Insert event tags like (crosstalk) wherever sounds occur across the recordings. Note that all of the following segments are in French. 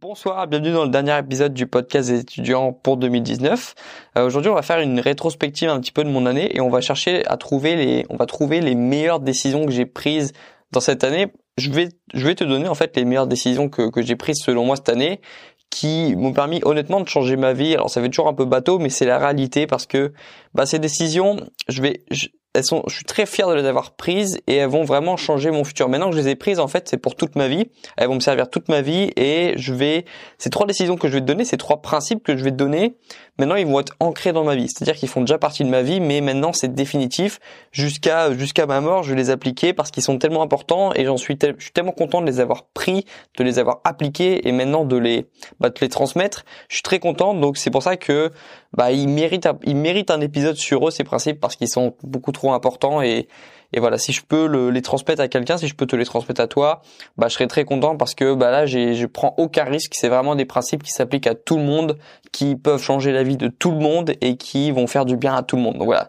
Bonsoir, bienvenue dans le dernier épisode du podcast des étudiants pour 2019. Euh, aujourd'hui, on va faire une rétrospective un petit peu de mon année et on va chercher à trouver les, on va trouver les meilleures décisions que j'ai prises dans cette année. Je vais, je vais te donner en fait les meilleures décisions que, que j'ai prises selon moi cette année qui m'ont permis honnêtement de changer ma vie. Alors ça fait toujours un peu bateau, mais c'est la réalité parce que bah, ces décisions, je vais, elles sont, je suis très fier de les avoir prises et elles vont vraiment changer mon futur. Maintenant que je les ai prises, en fait, c'est pour toute ma vie. Elles vont me servir toute ma vie et je vais, ces trois décisions que je vais te donner, ces trois principes que je vais te donner, maintenant ils vont être ancrés dans ma vie. C'est-à-dire qu'ils font déjà partie de ma vie, mais maintenant c'est définitif. Jusqu'à, jusqu'à ma mort, je vais les appliquer parce qu'ils sont tellement importants et j'en suis, je suis tellement content de les avoir pris, de les avoir appliqués et maintenant de les, bah, de les transmettre. Je suis très content. Donc c'est pour ça que, bah, ils méritent, ils méritent un épisode sur eux, ces principes, parce qu'ils sont beaucoup trop trop important et, et voilà, si je peux le, les transmettre à quelqu'un, si je peux te les transmettre à toi, bah je serais très content parce que bah là j'ai je prends aucun risque, c'est vraiment des principes qui s'appliquent à tout le monde, qui peuvent changer la vie de tout le monde et qui vont faire du bien à tout le monde. Donc voilà.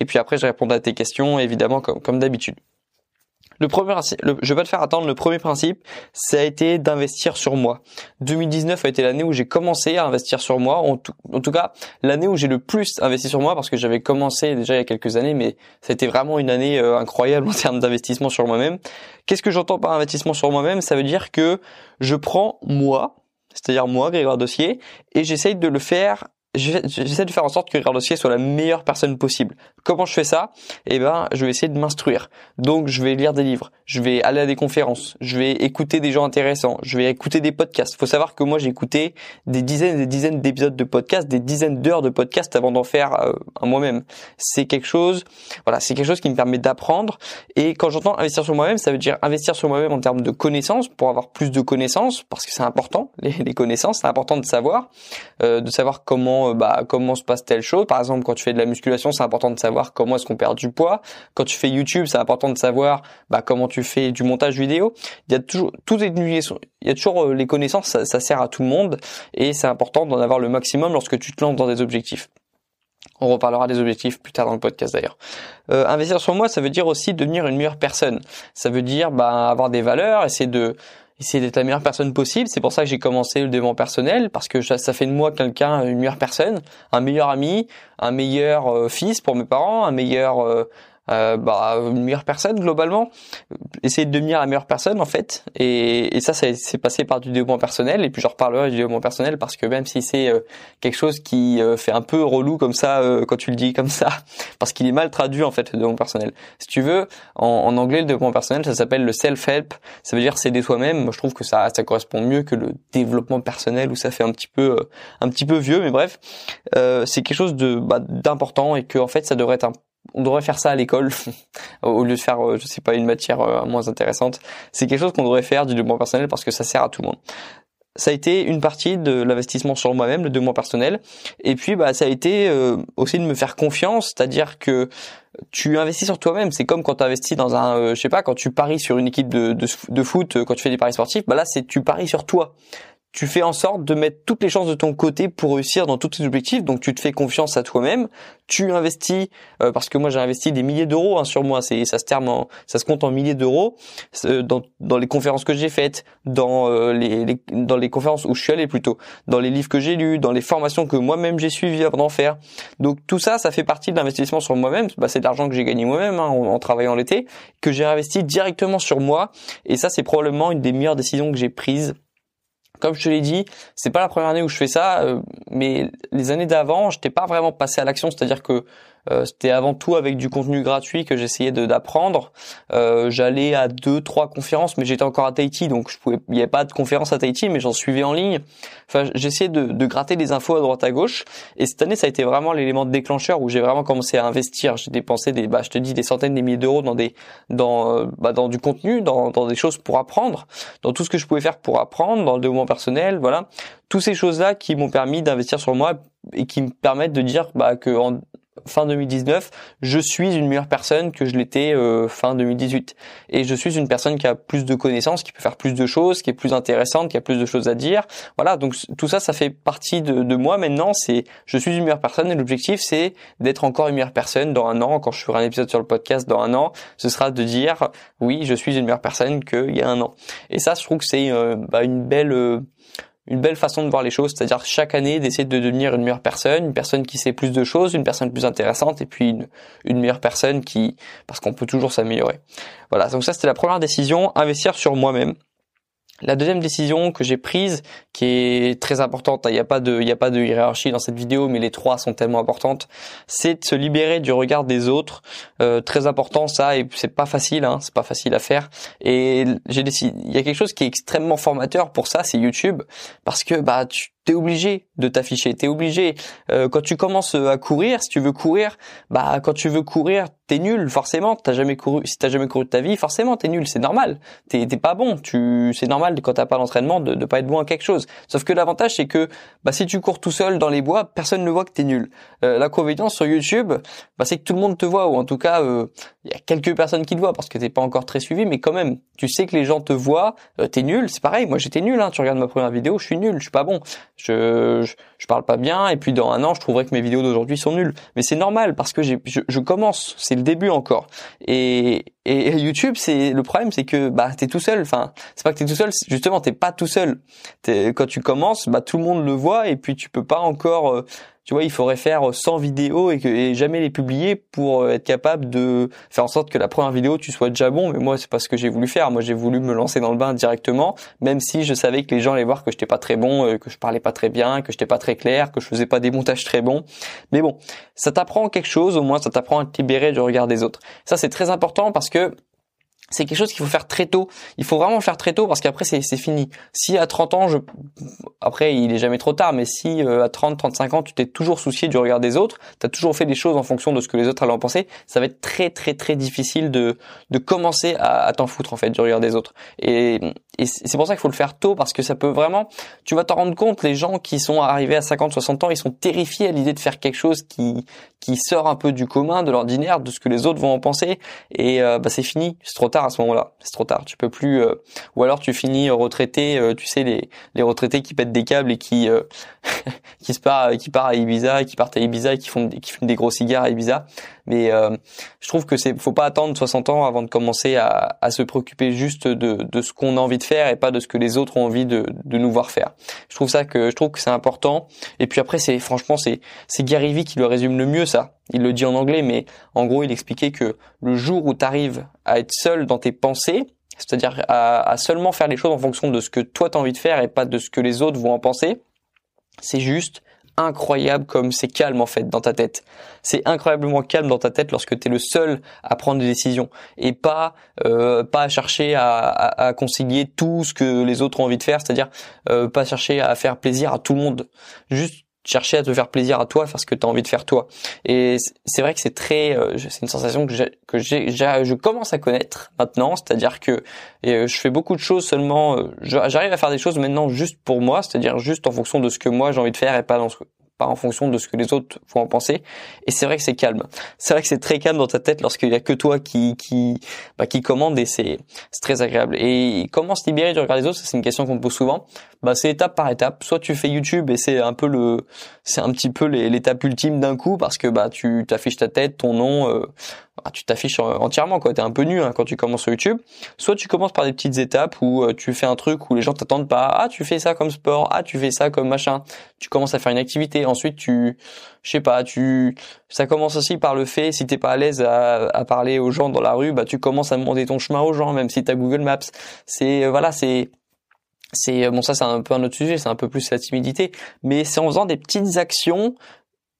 Et puis après je répondrai à tes questions évidemment comme comme d'habitude. Le premier, je vais te faire attendre. Le premier principe, ça a été d'investir sur moi. 2019 a été l'année où j'ai commencé à investir sur moi. En tout, cas, l'année où j'ai le plus investi sur moi parce que j'avais commencé déjà il y a quelques années, mais c'était vraiment une année euh, incroyable (laughs) en termes d'investissement sur moi-même. Qu'est-ce que j'entends par investissement sur moi-même? Ça veut dire que je prends moi, c'est-à-dire moi, Grégoire Dossier, et j'essaye de le faire j'essaie de faire en sorte que Grégoire Dossier soit la meilleure personne possible. Comment je fais ça? Eh ben, je vais essayer de m'instruire. Donc, je vais lire des livres, je vais aller à des conférences, je vais écouter des gens intéressants, je vais écouter des podcasts. Faut savoir que moi, j'ai écouté des dizaines et des dizaines d'épisodes de podcasts, des dizaines d'heures de podcasts avant d'en faire euh, moi-même. C'est quelque chose, voilà, c'est quelque chose qui me permet d'apprendre. Et quand j'entends investir sur moi-même, ça veut dire investir sur moi-même en termes de connaissances pour avoir plus de connaissances, parce que c'est important. (laughs) Les, connaissances, c'est important de savoir, euh, de savoir comment, euh, bah, comment se passe telle chose. Par exemple, quand tu fais de la musculation, c'est important de savoir comment est-ce qu'on perd du poids. Quand tu fais YouTube, c'est important de savoir bah, comment tu fais du montage vidéo. Il y a toujours tout il y a toujours euh, les connaissances, ça, sert à tout le monde et c'est important d'en avoir le maximum lorsque tu te lances dans des objectifs. On reparlera des objectifs plus tard dans le podcast d'ailleurs. Euh, investir sur moi, ça veut dire aussi devenir une meilleure personne. Ça veut dire bah, avoir des valeurs, essayer de essayer d'être la meilleure personne possible. C'est pour ça que j'ai commencé le développement personnel parce que ça, fait de moi quelqu'un, une meilleure personne, un meilleur ami, un meilleur euh, fils pour mes parents, un meilleur euh, euh, bah, une meilleure personne globalement, essayer de devenir la meilleure personne en fait. Et, et ça, c'est passé par du développement personnel. Et puis je reparlerai du développement personnel parce que même si c'est euh, quelque chose qui euh, fait un peu relou comme ça euh, quand tu le dis comme ça, (laughs) parce qu'il est mal traduit en fait le développement personnel. Si tu veux, en, en anglais le développement personnel, ça s'appelle le self-help. Ça veut dire s'aider toi-même. Moi, je trouve que ça, ça correspond mieux que le développement personnel où ça fait un petit peu, un petit peu vieux. Mais bref, c'est quelque chose de bah, d'important et que en fait ça devrait être un on devrait faire ça à l'école (laughs) au lieu de faire euh, je sais pas une matière euh, moins intéressante c'est quelque chose qu'on devrait faire du développement personnel parce que ça sert à tout le monde ça a été une partie de l'investissement sur moi-même, le développement personnel. Et puis, bah, ça a été euh, aussi de me faire confiance, c'est-à-dire que tu investis sur toi-même. C'est comme quand tu investis dans un, je sais pas, quand tu paries sur une équipe de, de, de, foot, quand tu fais des paris sportifs, bah là, c'est tu paries sur toi tu fais en sorte de mettre toutes les chances de ton côté pour réussir dans tous tes objectifs. Donc tu te fais confiance à toi-même. Tu investis euh, parce que moi j'ai investi des milliers d'euros hein, sur moi. C'est ça se terme ça se compte en milliers d'euros euh, dans, dans les conférences que j'ai faites, dans euh, les, dans les conférences où je suis allé plutôt, dans les livres que j'ai lus, dans les formations que moi-même j'ai suivies avant d'en faire. Donc tout ça, ça fait partie de l'investissement sur moi-même. Bah, c'est de l'argent que j'ai gagné moi-même hein, en, en travaillant l'été, que j'ai investi directement sur moi. Et ça, c'est probablement une des meilleures décisions que j'ai prises comme je te l'ai dit, c'est pas la première année où je fais ça, euh, mais les années d'avant, je n'étais pas vraiment passé à l'action, c'est-à-dire que euh, c'était avant tout avec du contenu gratuit que j'essayais d'apprendre. Euh, J'allais à deux, trois conférences, mais j'étais encore à Tahiti, donc je pouvais. Il n'y avait pas de conférence à Tahiti, mais j'en suivais en ligne. Enfin, j'essayais de, de, gratter des infos à droite à gauche. Et cette année, ça a été vraiment l'élément déclencheur où j'ai vraiment commencé à investir. J'ai dépensé des, bah, je te dis, des centaines, des milliers d'euros dans des, dans, euh, bah, dans du contenu, dans, dans des choses pour apprendre, dans tout ce que je pouvais faire pour apprendre, dans le développement personnel, voilà. Toutes ces choses-là qui m'ont permis d'investir sur moi et qui me permettent de dire bah, que en, fin 2019, je suis une meilleure personne que je l'étais euh, fin 2018. Et je suis une personne qui a plus de connaissances, qui peut faire plus de choses, qui est plus intéressante, qui a plus de choses à dire. Voilà, donc tout ça, ça fait partie de, de moi maintenant. C'est, je suis une meilleure personne et l'objectif, c'est d'être encore une meilleure personne dans un an. Quand je ferai un épisode sur le podcast dans un an, ce sera de dire, oui, je suis une meilleure personne qu'il y a un an. Et ça, je trouve que c'est euh, bah, une belle... Euh, une belle façon de voir les choses, c'est-à-dire chaque année d'essayer de devenir une meilleure personne, une personne qui sait plus de choses, une personne plus intéressante et puis une, une meilleure personne qui parce qu'on peut toujours s'améliorer. Voilà, donc ça c'était la première décision, investir sur moi-même. La deuxième décision que j'ai prise, qui est très importante, il n'y a pas de, a pas de hiérarchie dans cette vidéo, mais les trois sont tellement importantes, c'est de se libérer du regard des autres. Euh, très important ça, et c'est pas facile, hein, c'est pas facile à faire. Et j'ai décidé, il y a quelque chose qui est extrêmement formateur pour ça, c'est YouTube, parce que bah tu t'es obligé de t'afficher, t'es obligé. Euh, quand tu commences à courir, si tu veux courir, bah quand tu veux courir, t'es nul forcément. T'as jamais couru, si t'as jamais couru de ta vie, forcément t'es nul, c'est normal. T'es pas bon. Tu, c'est normal quand t'as pas l'entraînement de, de pas être bon à quelque chose. Sauf que l'avantage c'est que bah si tu cours tout seul dans les bois, personne ne voit que t'es nul. Euh, L'inconvénient sur YouTube, bah c'est que tout le monde te voit ou en tout cas euh, il y a quelques personnes qui te voient parce que t'es pas encore très suivi, mais quand même tu sais que les gens te voient. Euh, t'es nul, c'est pareil. Moi j'étais nul. Hein. Tu regardes ma première vidéo, je suis nul, je suis pas bon je, je, parle pas bien et puis dans un an je trouverai que mes vidéos d'aujourd'hui sont nulles. Mais c'est normal parce que je, je, commence c'est le début encore. Et, et YouTube c'est le problème c'est que bah t'es tout seul. Enfin c'est pas que t'es tout seul justement t'es pas tout seul. Quand tu commences bah tout le monde le voit et puis tu peux pas encore euh, tu vois, il faudrait faire 100 vidéos et, que, jamais les publier pour euh, être capable de faire en sorte que la première vidéo tu sois déjà bon. Mais moi, c'est pas ce que j'ai voulu faire. Moi, j'ai voulu me lancer dans le bain directement, même si je savais que les gens allaient voir que j'étais pas très bon, euh, que je parlais pas très bien, que j'étais pas très clair, que je faisais pas des montages très bons. Mais bon, ça t'apprend quelque chose, au moins ça t'apprend à te libérer du regard des autres. Ça, c'est très important parce que c'est quelque chose qu'il faut faire très tôt. Il faut vraiment le faire très tôt parce qu'après c'est fini. Si à 30 ans, je... après il est jamais trop tard, mais si euh, à 30, 35 ans tu t'es toujours soucié du regard des autres, tu as toujours fait des choses en fonction de ce que les autres allaient en penser, ça va être très très très difficile de, de commencer à, à t'en foutre en fait du regard des autres. Et, et c'est pour ça qu'il faut le faire tôt parce que ça peut vraiment, tu vas t'en rendre compte, les gens qui sont arrivés à 50, 60 ans, ils sont terrifiés à l'idée de faire quelque chose qui, qui sort un peu du commun, de l'ordinaire, de ce que les autres vont en penser. Et euh, bah, c'est fini, c'est trop tard à ce moment-là. C'est trop tard. Tu peux plus. Euh, ou alors tu finis retraité. Euh, tu sais les les retraités qui pètent des câbles et qui euh, (laughs) qui se part qui part à Ibiza, qui partent à Ibiza et qui font qui fument des gros cigares à Ibiza. Mais je trouve que c'est faut pas attendre 60 ans avant de commencer à, à se préoccuper juste de de ce qu'on a envie de faire et pas de ce que les autres ont envie de de nous voir faire. Je trouve ça que je trouve que c'est important. Et puis après c'est franchement c'est c'est Gary Vee qui le résume le mieux ça il le dit en anglais, mais en gros, il expliquait que le jour où tu arrives à être seul dans tes pensées, c'est-à-dire à, seulement faire les choses en fonction de ce que toi tu as envie de faire et pas de ce que les autres vont en penser, c'est juste incroyable comme c'est calme en fait dans ta tête. C'est incroyablement calme dans ta tête lorsque tu es le seul à prendre des décisions et pas euh, pas à chercher à, à, concilier tout ce que les autres ont envie de faire, c'est-à-dire euh, pas chercher à faire plaisir à tout le monde. Juste chercher à te faire plaisir à toi, faire ce que tu as envie de faire toi. Et c'est vrai que c'est très, euh, c'est une sensation que, que je commence à connaître maintenant, c'est-à-dire que euh, je fais beaucoup de choses seulement, euh, j'arrive à faire des choses maintenant juste pour moi, c'est-à-dire juste en fonction de ce que moi j'ai envie de faire et pas dans ce, en fonction de ce que les autres vont en penser. Et c'est vrai que c'est calme. C'est vrai que c'est très calme dans ta tête lorsqu'il y a que toi qui qui bah, qui commande et c'est c'est très agréable. Et comment se libérer du regard des autres C'est une question qu'on me pose souvent. Bah c'est étape par étape. Soit tu fais YouTube et c'est un peu le c'est un petit peu l'étape ultime d'un coup parce que bah tu t'affiches ta tête, ton nom. Euh, bah, tu t'affiches entièrement quoi. T'es un peu nu hein, quand tu commences sur YouTube. Soit tu commences par des petites étapes où euh, tu fais un truc où les gens t'attendent pas. Ah tu fais ça comme sport. Ah tu fais ça comme machin. Tu commences à faire une activité. Ensuite tu, je sais pas, tu, ça commence aussi par le fait si t'es pas à l'aise à, parler aux gens dans la rue, bah tu commences à demander ton chemin aux gens, même si t'as Google Maps. C'est euh, voilà, c'est c'est bon ça c'est un peu un autre sujet, c'est un peu plus la timidité, mais c'est en faisant des petites actions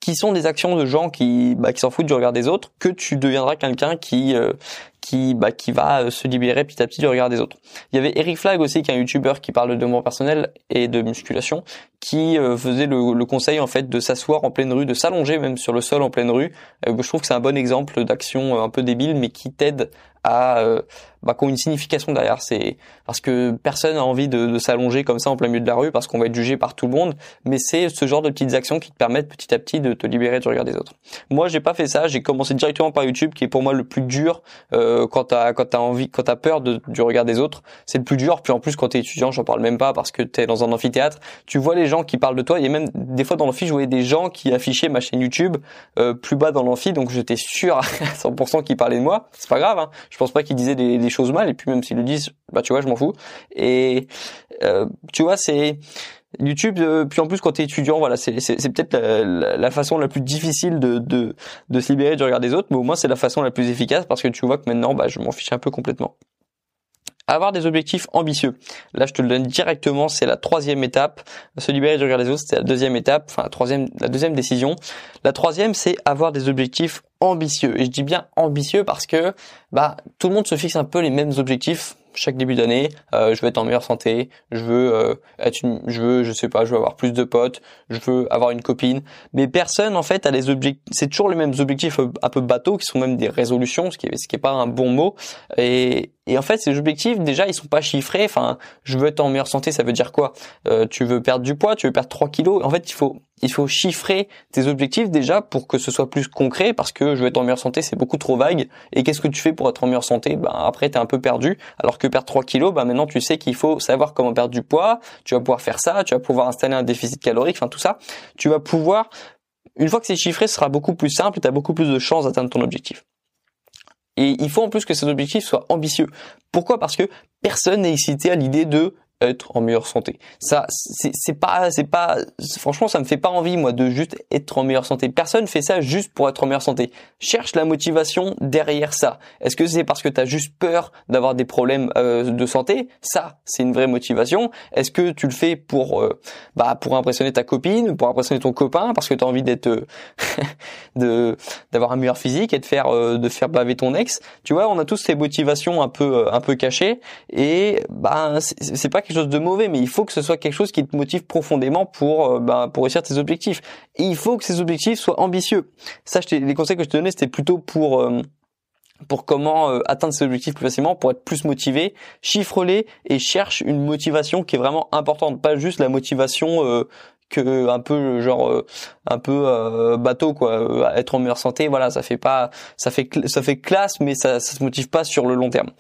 qui sont des actions de gens qui bah, qui s'en foutent du regard des autres que tu deviendras quelqu'un qui euh, qui bah, qui va euh, se libérer petit à petit du regard des autres. Il y avait Eric Flag aussi qui est un youtubeur qui parle de développement personnel et de musculation qui euh, faisait le, le, conseil en fait de s'asseoir en pleine rue, de s'allonger même sur le sol en pleine rue. je trouve que c'est un bon exemple d'action un peu débile mais qui t'aide à euh, bah, qui ont une signification derrière. C'est parce que personne n'a envie de, de s'allonger comme ça en plein milieu de la rue parce qu'on va être jugé par tout le monde. Mais c'est ce genre de petites actions qui te permettent petit à petit de te libérer du regard des autres. Moi, j'ai pas fait ça. J'ai commencé directement par YouTube, qui est pour moi le plus dur euh, quand t'as quand t'as envie, quand t'as peur du regard des autres. C'est le plus dur. Puis en plus, quand t'es étudiant, j'en parle même pas parce que t'es dans un amphithéâtre, tu vois les gens gens qui parlent de toi. Il y a même des fois dans l'amphi, je voyais des gens qui affichaient ma chaîne YouTube euh, plus bas dans l'amphi, donc j'étais sûr (laughs) à 100% qu'ils parlaient de moi. C'est pas grave, hein. je pense pas qu'ils disaient des, choses mal, et puis même s'ils le disent, bah tu vois, je m'en fous. Et euh, tu vois, c'est YouTube, euh, puis en plus quand tu es étudiant, voilà, c'est peut-être la, façon la plus difficile de, de, de se libérer du regard des autres, mais au moins c'est la façon la plus efficace parce que tu vois que maintenant, bah, je m'en fiche un peu complètement. Avoir des objectifs ambitieux. Là, je te le donne directement, c'est la troisième étape. Se libérer du regard des autres, c'est la deuxième étape, enfin la troisième, la deuxième décision. La troisième, c'est avoir des objectifs ambitieux. Et je dis bien ambitieux parce que bah tout le monde se fixe un peu les mêmes objectifs chaque début d'année, euh, je veux être en meilleure santé, je veux euh, être une, je veux, je sais pas, je veux avoir plus de potes, je veux avoir une copine. Mais personne en fait a les objectifs. C'est toujours les mêmes objectifs euh, un peu bateaux qui sont même des résolutions, ce qui est, ce qui est pas un bon mot. Et, et en fait, ces objectifs déjà ils sont pas chiffrés. Enfin, je veux être en meilleure santé, ça veut dire quoi? Euh, Tu veux perdre du poids, tu veux perdre 3 kilos. En fait, il faut il faut chiffrer tes objectifs déjà pour que ce soit plus concret parce que je veux être en meilleure santé c'est beaucoup trop vague et qu'est-ce que tu fais pour être en meilleure santé? Ben après tu es un peu perdu alors perdre 3 kilos ben maintenant tu sais qu'il faut savoir comment perdre du poids. Tu vas pouvoir faire ça tu vas pouvoir installer un déficit calorique enfin tout ça. Tu vas pouvoir une fois que c'est chiffré ce sera beaucoup plus simple et tu as beaucoup plus de chances d'atteindre ton objectif. Et il faut en plus que ces objectifs soient ambitieux. Pourquoi? Parce que personne n'est excité à l'idée de être en meilleure santé. Ça, c'est pas, c'est pas, franchement, ça me fait pas envie moi de juste être en meilleure santé. Personne fait ça juste pour être en meilleure santé. Cherche la motivation derrière ça. Est-ce que c'est parce que tu as juste peur d'avoir des problèmes euh, de santé? Ça, c'est une vraie motivation. Est-ce que tu le fais pour, euh, bah, pour impressionner ta copine, pour impressionner ton copain, parce que tu as envie d'être, euh, (laughs) de, d'avoir un meilleur physique et de faire, de faire baver ton ex? Tu vois, on a tous ces motivations un peu, un peu cachées et bah, c'est pas chose de mauvais, mais il faut que ce soit quelque chose qui te motive profondément pour euh, bah, pour réussir tes objectifs. Et il faut que ces objectifs soient ambitieux. Ça, je les conseils que je te donnais, c'était plutôt pour euh, pour comment euh, atteindre ces objectifs plus facilement, pour être plus motivé, chiffre-les et cherche une motivation qui est vraiment importante, pas juste la motivation un peu genre euh, un peu euh, bateau quoi. Euh, être en meilleure santé voilà ça fait pas ça fait ça fait classe mais ça ça se motive pas sur le long terme.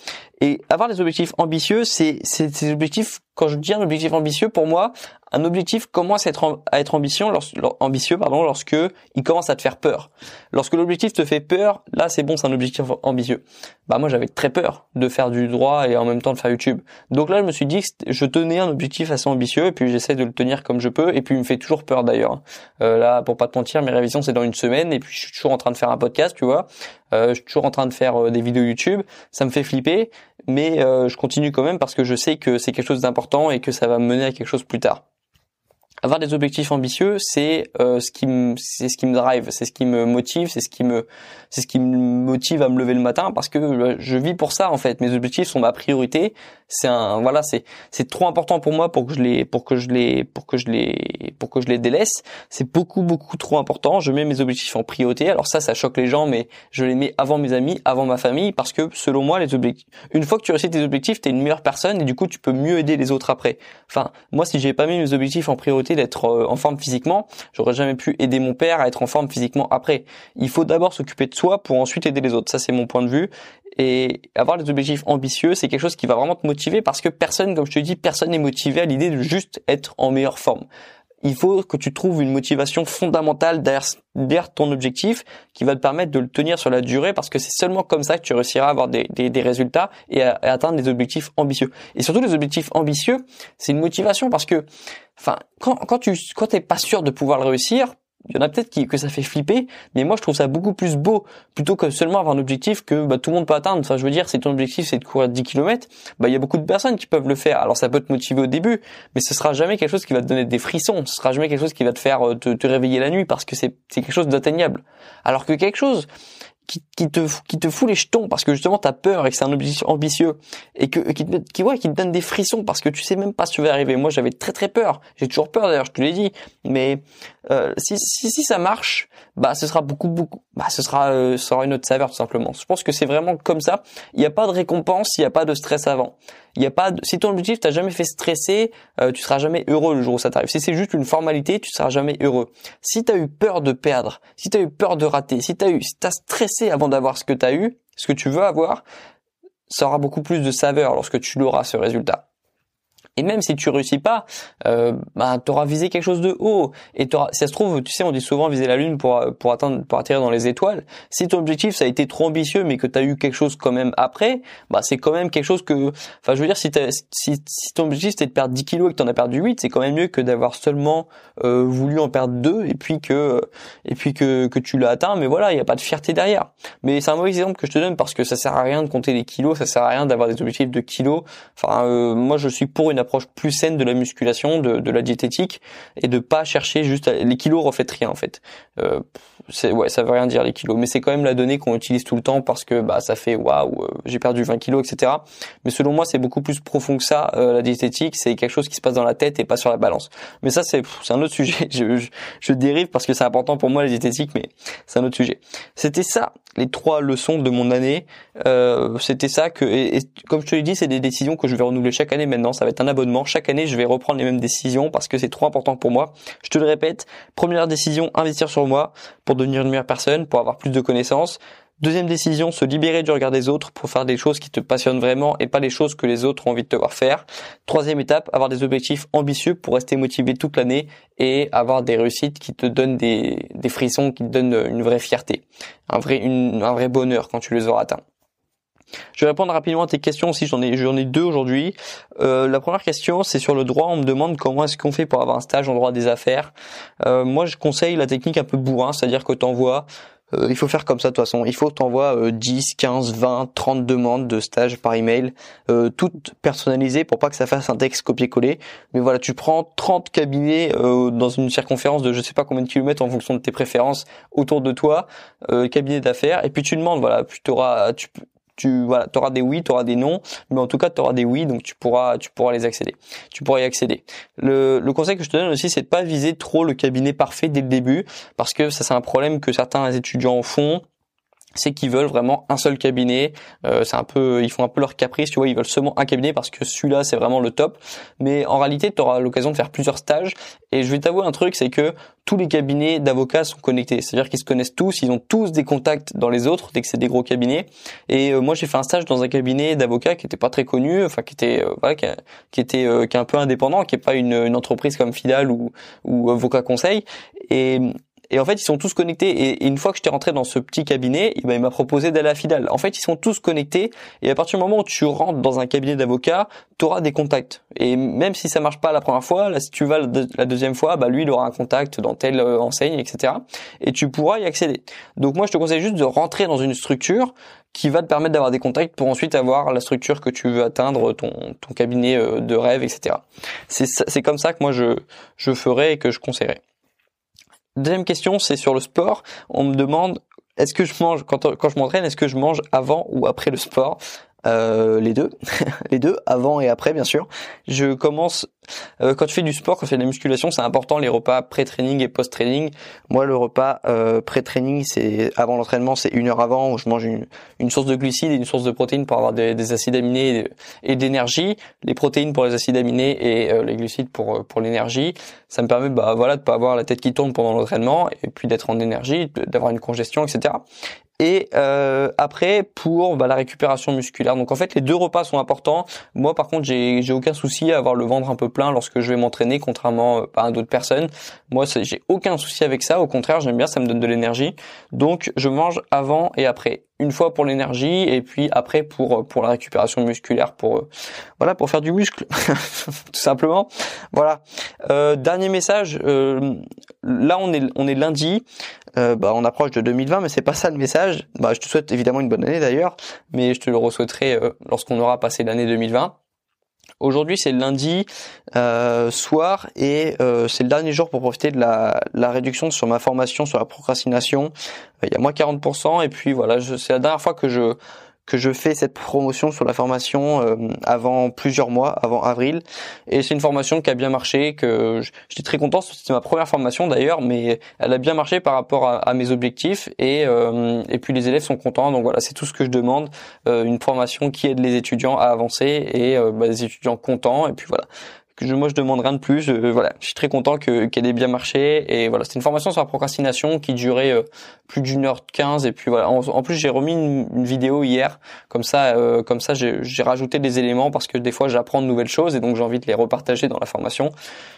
Et avoir des objectifs ambitieux c'est c'est ces objectifs quand je dis un objectif ambitieux pour moi un objectif commence à être, ambitieux, pardon, lorsque il commence à te faire peur. Lorsque l'objectif te fait peur, là c'est bon, c'est un objectif ambitieux. Bah moi j'avais très peur de faire du droit et en même temps de faire YouTube. Donc là je me suis dit que je tenais un objectif assez ambitieux et puis j'essaie de le tenir comme je peux et puis il me fait toujours peur d'ailleurs. Euh, là pour pas te mentir, mes révisions c'est dans une semaine et puis je suis toujours en train de faire un podcast, tu vois. Euh, je suis toujours en train de faire euh, des vidéos YouTube. Ça me fait flipper, mais je continue quand même parce que je sais que c'est quelque chose d'important et que ça va me mener à quelque chose plus tard avoir des objectifs ambitieux, c'est euh, ce qui me, c'est ce qui me drive, c'est ce qui me motive, c'est ce qui me, c'est ce qui me motive à me lever le matin parce que euh, je vis pour ça en fait. Mes objectifs sont ma priorité. C'est un, voilà, c'est, c'est trop important pour moi pour que je les, pour que je les, pour que je les, pour que je les délaisse. C'est beaucoup, beaucoup trop important. Je mets mes objectifs en priorité. Alors ça, ça choque les gens, mais je les mets avant mes amis, avant ma famille parce que selon moi, les objectifs, une fois que tu réussis tes objectifs, t'es une meilleure personne et du coup, tu peux mieux aider les autres après. Enfin, moi, si j'ai pas mis mes objectifs en priorité d'être euh, en forme physiquement, j'aurais jamais pu aider mon père à être en forme physiquement après. Il faut d'abord s'occuper de soi pour ensuite aider les autres. Ça, c'est mon point de vue. Et avoir des objectifs ambitieux, c'est quelque chose qui va vraiment te motiver parce que personne, comme je te dis, personne n'est motivé à l'idée de juste être en meilleure forme il faut que tu trouves une motivation fondamentale derrière, ton objectif qui va te permettre de le tenir sur la durée parce que c'est seulement comme ça que tu réussiras à avoir des, résultats et à, atteindre des objectifs ambitieux. Et surtout les objectifs ambitieux, c'est une motivation parce que, enfin, quand, quand tu quand t'es pas sûr de pouvoir le réussir, il y en a peut-être qui, que ça fait flipper, mais moi je trouve ça beaucoup plus beau plutôt que seulement avoir un objectif que bah, tout le monde peut atteindre. Enfin, je veux dire, si ton objectif c'est de courir 10 km, bah il y a beaucoup de personnes qui peuvent le faire. Alors ça peut te motiver au début, mais ce sera jamais quelque chose qui va te donner des frissons. Ce sera jamais quelque chose qui va te faire euh, te, te réveiller la nuit parce que c'est quelque chose d'atteignable. Alors que quelque chose qui, qui, te qui te fout les jetons parce que justement t'as peur et que c'est un ambitieux et que qui qui, ouais, qui te donne des frissons parce que tu sais même pas si tu vas arriver. Moi j'avais très très peur. J'ai toujours peur d'ailleurs, je te l'ai dit. Mais euh, si, si si ça marche, bah ce sera beaucoup beaucoup. Bah ce sera euh, ça aura une autre saveur tout simplement. Je pense que c'est vraiment comme ça. Il n'y a pas de récompense, il n'y a pas de stress avant. Il y a pas de, si ton objectif t'a jamais fait stresser, euh, tu seras jamais heureux le jour où ça t'arrive. Si c'est juste une formalité, tu seras jamais heureux. Si t'as eu peur de perdre, si t'as eu peur de rater, si t'as eu, si t'as stressé avant d'avoir ce que t'as eu, ce que tu veux avoir, ça aura beaucoup plus de saveur lorsque tu l'auras ce résultat. Et même si tu réussis pas, euh, bah, tu auras visé quelque chose de haut. Et si ça se trouve, tu sais, on dit souvent viser la lune pour pour atteindre pour atterrir dans les étoiles. Si ton objectif ça a été trop ambitieux, mais que tu as eu quelque chose quand même après, bah c'est quand même quelque chose que, enfin, je veux dire, si, si, si ton objectif c'était de perdre 10 kilos et que tu en as perdu 8, c'est quand même mieux que d'avoir seulement euh, voulu en perdre 2 et puis que et puis que que tu l'as atteint. Mais voilà, il n'y a pas de fierté derrière. Mais c'est un mauvais exemple que je te donne parce que ça sert à rien de compter les kilos, ça sert à rien d'avoir des objectifs de kilos. Enfin, euh, moi je suis pour une approche plus saine de la musculation, de, la diététique, et de pas chercher juste les kilos reflètent rien en fait. Euh, ouais, ça veut rien dire les kilos, mais c'est quand même la donnée qu'on utilise tout le temps parce que bah ça fait waouh, euh, j'ai perdu 20 kilos, etc. Mais selon moi, c'est beaucoup plus profond que ça. Euh, la diététique, c'est quelque chose qui se passe dans la tête et pas sur la balance. Mais ça, c'est c'est un autre sujet. (laughs) Je, je, je dérive parce que c'est important pour moi la diététique, mais c'est un autre sujet. C'était ça les trois leçons de mon année. Euh, c'était ça que, et, comme je te l'ai dit, c'est des décisions que je vais renouveler chaque année maintenant. Ça va être un abonnement. Chaque année, je vais reprendre les mêmes décisions parce que c'est trop important pour moi. Je te le répète. Première décision, investir sur moi pour devenir une meilleure personne, pour avoir plus de connaissances. Deuxième décision, se libérer du regard des autres pour faire des choses qui te passionnent vraiment et pas les choses que les autres ont envie de te voir faire. Troisième étape, avoir des objectifs ambitieux pour rester motivé toute l'année et avoir des réussites qui te donnent des, frissons, qui te donnent une vraie fierté, un vrai, un vrai bonheur quand tu les auras atteints. Je vais répondre rapidement à tes questions si j'en ai j'en ai deux aujourd'hui. Euh, la première question c'est sur le droit. On me demande comment est-ce qu'on fait pour avoir un stage en droit des affaires. Euh, moi je conseille la technique un peu bourrin, c'est-à-dire que tu envoies euh, il faut faire comme ça de toute façon. Il faut que tu envoies 10, 15, 20, 30 demandes de stage par email, euh, toutes personnalisées pour pas que ça fasse un texte copier-coller. Mais voilà, tu prends 30 cabinets euh, dans une circonférence de je sais pas combien de kilomètres en fonction de tes préférences autour de toi, euh, cabinet d'affaires, et puis tu demandes, voilà, tu auras, tu voilà, auras des oui, tu auras des non, mais en tout cas tu auras des oui, donc tu pourras tu pourras les accéder. Tu pourras y accéder. Le, le conseil que je te donne aussi, c'est de pas viser trop le cabinet parfait dès le début, parce que ça c'est un problème que certains étudiants font c'est qu'ils veulent vraiment un seul cabinet. Euh, c'est un peu, ils font un peu leur caprice, tu vois. Ils veulent seulement un cabinet parce que celui-là c'est vraiment le top. Mais en réalité, tu auras l'occasion de faire plusieurs stages. Et je vais t'avouer un truc, c'est que tous les cabinets d'avocats sont connectés. C'est-à-dire qu'ils se connaissent tous, ils ont tous des contacts dans les autres dès que c'est des gros cabinets. Et euh, moi, j'ai fait un stage dans un cabinet d'avocats qui était pas très connu, enfin qui était, euh, voilà, qui, était, qui est un peu indépendant, qui est pas une, une entreprise comme Fidal ou, ou Avocat Conseil. Et et en fait, ils sont tous connectés. Et, une fois que j'étais rentré dans ce petit cabinet, il m'a proposé d'aller à Fidal. En fait, ils sont tous connectés. Et à partir du moment où tu rentres dans un cabinet d'avocat, tu auras des contacts. Et même si ça marche pas la première fois, là, si tu vas la deuxième fois, bah lui, il aura un contact dans telle euh, enseigne, etc. Et tu pourras y accéder. Donc moi, je te conseille juste de rentrer dans une structure qui va te permettre d'avoir des contacts pour ensuite avoir la structure que tu veux atteindre, ton, cabinet euh, de rêve, etc. C'est comme ça que moi je, je ferais et que je conseillerais. Deuxième question, c'est sur le sport. On me demande est-ce que je mange quand, je m'entraîne, est-ce que je mange avant ou après le sport? Euh, les deux, (laughs) les deux, avant et après bien sûr. Je commence euh, quand tu fais du sport, quand tu fais de la musculation, c'est important les repas pré-training et post-training. Moi, le repas euh, pré-training, c'est avant l'entraînement, c'est une heure avant où je mange une, une, source de glucides et une source de protéines pour avoir des, des acides aminés et d'énergie. Les protéines pour les acides aminés et euh, les glucides pour pour l'énergie. Ça me permet, bah voilà, de pas avoir la tête qui tourne pendant l'entraînement et puis d'être en énergie, d'avoir une congestion, etc et euh, après pour bah, la récupération musculaire. Donc en fait les deux repas sont importants. Moi par contre j'ai j'ai aucun souci à avoir le ventre un peu plein lorsque je vais m'entraîner, contrairement euh, à d'autres personnes. Moi j'ai aucun souci avec ça. Au contraire j'aime bien, ça me donne de l'énergie. Donc je mange avant et après une fois pour l'énergie et puis après pour euh, pour la récupération musculaire pour euh, voilà pour faire du muscle (laughs) tout simplement voilà euh, dernier message euh, là on est on est lundi euh, bah, on approche de 2020, mais c'est pas ça le message. Bah, je te souhaite évidemment une bonne année d'ailleurs, mais je te le re-souhaiterai euh, lorsqu'on aura passé l'année 2020. Aujourd'hui, c'est lundi euh, soir et c'est le dernier jour pour profiter de la, la, réduction sur ma formation sur la procrastination. Il y a moins 40% et puis voilà, c'est la dernière fois que je que je fais cette promotion sur la formation euh, avant plusieurs mois, avant avril. Et c'est une formation qui a bien marché, que j'étais très content. C'était ma première formation d'ailleurs, mais elle a bien marché par rapport à, mes objectifs. Et, euh, et puis les élèves sont contents. Donc voilà, c'est tout ce que je demande. Euh, une formation qui aide les étudiants à avancer et bah, des étudiants contents. Et puis voilà je, moi je demande rien de plus. voilà, je suis très content que qu'elle ait bien marché et voilà, c'était une formation sur la procrastination qui durait euh, plus d'une heure quinze et puis voilà. En, plus j'ai remis une, vidéo hier, comme ça, euh, comme ça j'ai rajouté des éléments parce que des fois j'apprends de nouvelles choses et donc j'ai envie de les repartager dans la formation.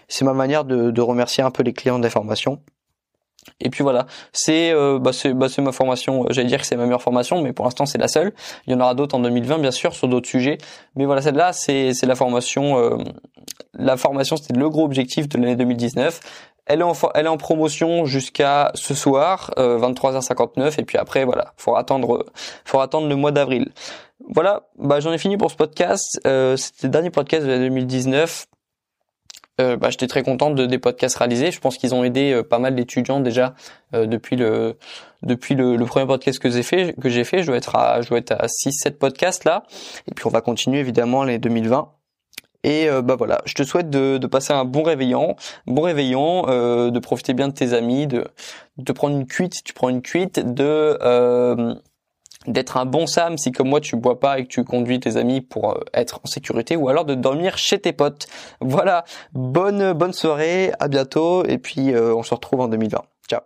C'est ma manière de, de remercier un peu les clients des formations. Et puis voilà, c'est euh, bah c'est bah ma formation. J'allais dire que c'est ma meilleure formation, mais pour l'instant c'est la seule. Il y en aura d'autres en 2020 bien sûr sur d'autres sujets, mais voilà celle-là c'est c'est la formation. Euh, la formation c'était le gros objectif de l'année 2019. Elle est en elle est en promotion jusqu'à ce soir euh, 23h59 et puis après voilà, faut attendre faut attendre le mois d'avril. Voilà, bah j'en ai fini pour ce podcast. Euh, c'était le dernier podcast de l'année 2019 euh, bah, j'étais très contente de, des podcasts réalisés. Je pense qu'ils ont aidé euh, pas mal d'étudiants déjà euh, depuis le depuis le, le, premier podcast que j'ai fait. Que j'ai fait, je dois être à je dois être à 6 7 podcasts là. Et puis on va continuer évidemment les 2020. Et euh, bah voilà, je te souhaite de, passer un bon réveillon, bon réveillon, de profiter bien de tes amis, de, de prendre une cuite tu prends une cuite, de d'être un bon Sam si comme moi tu bois pas et que tu conduis tes amis pour euh, être en sécurité ou alors de dormir chez tes potes. Voilà, bonne bonne soirée, à bientôt et puis euh, on se retrouve en 2020. Ciao.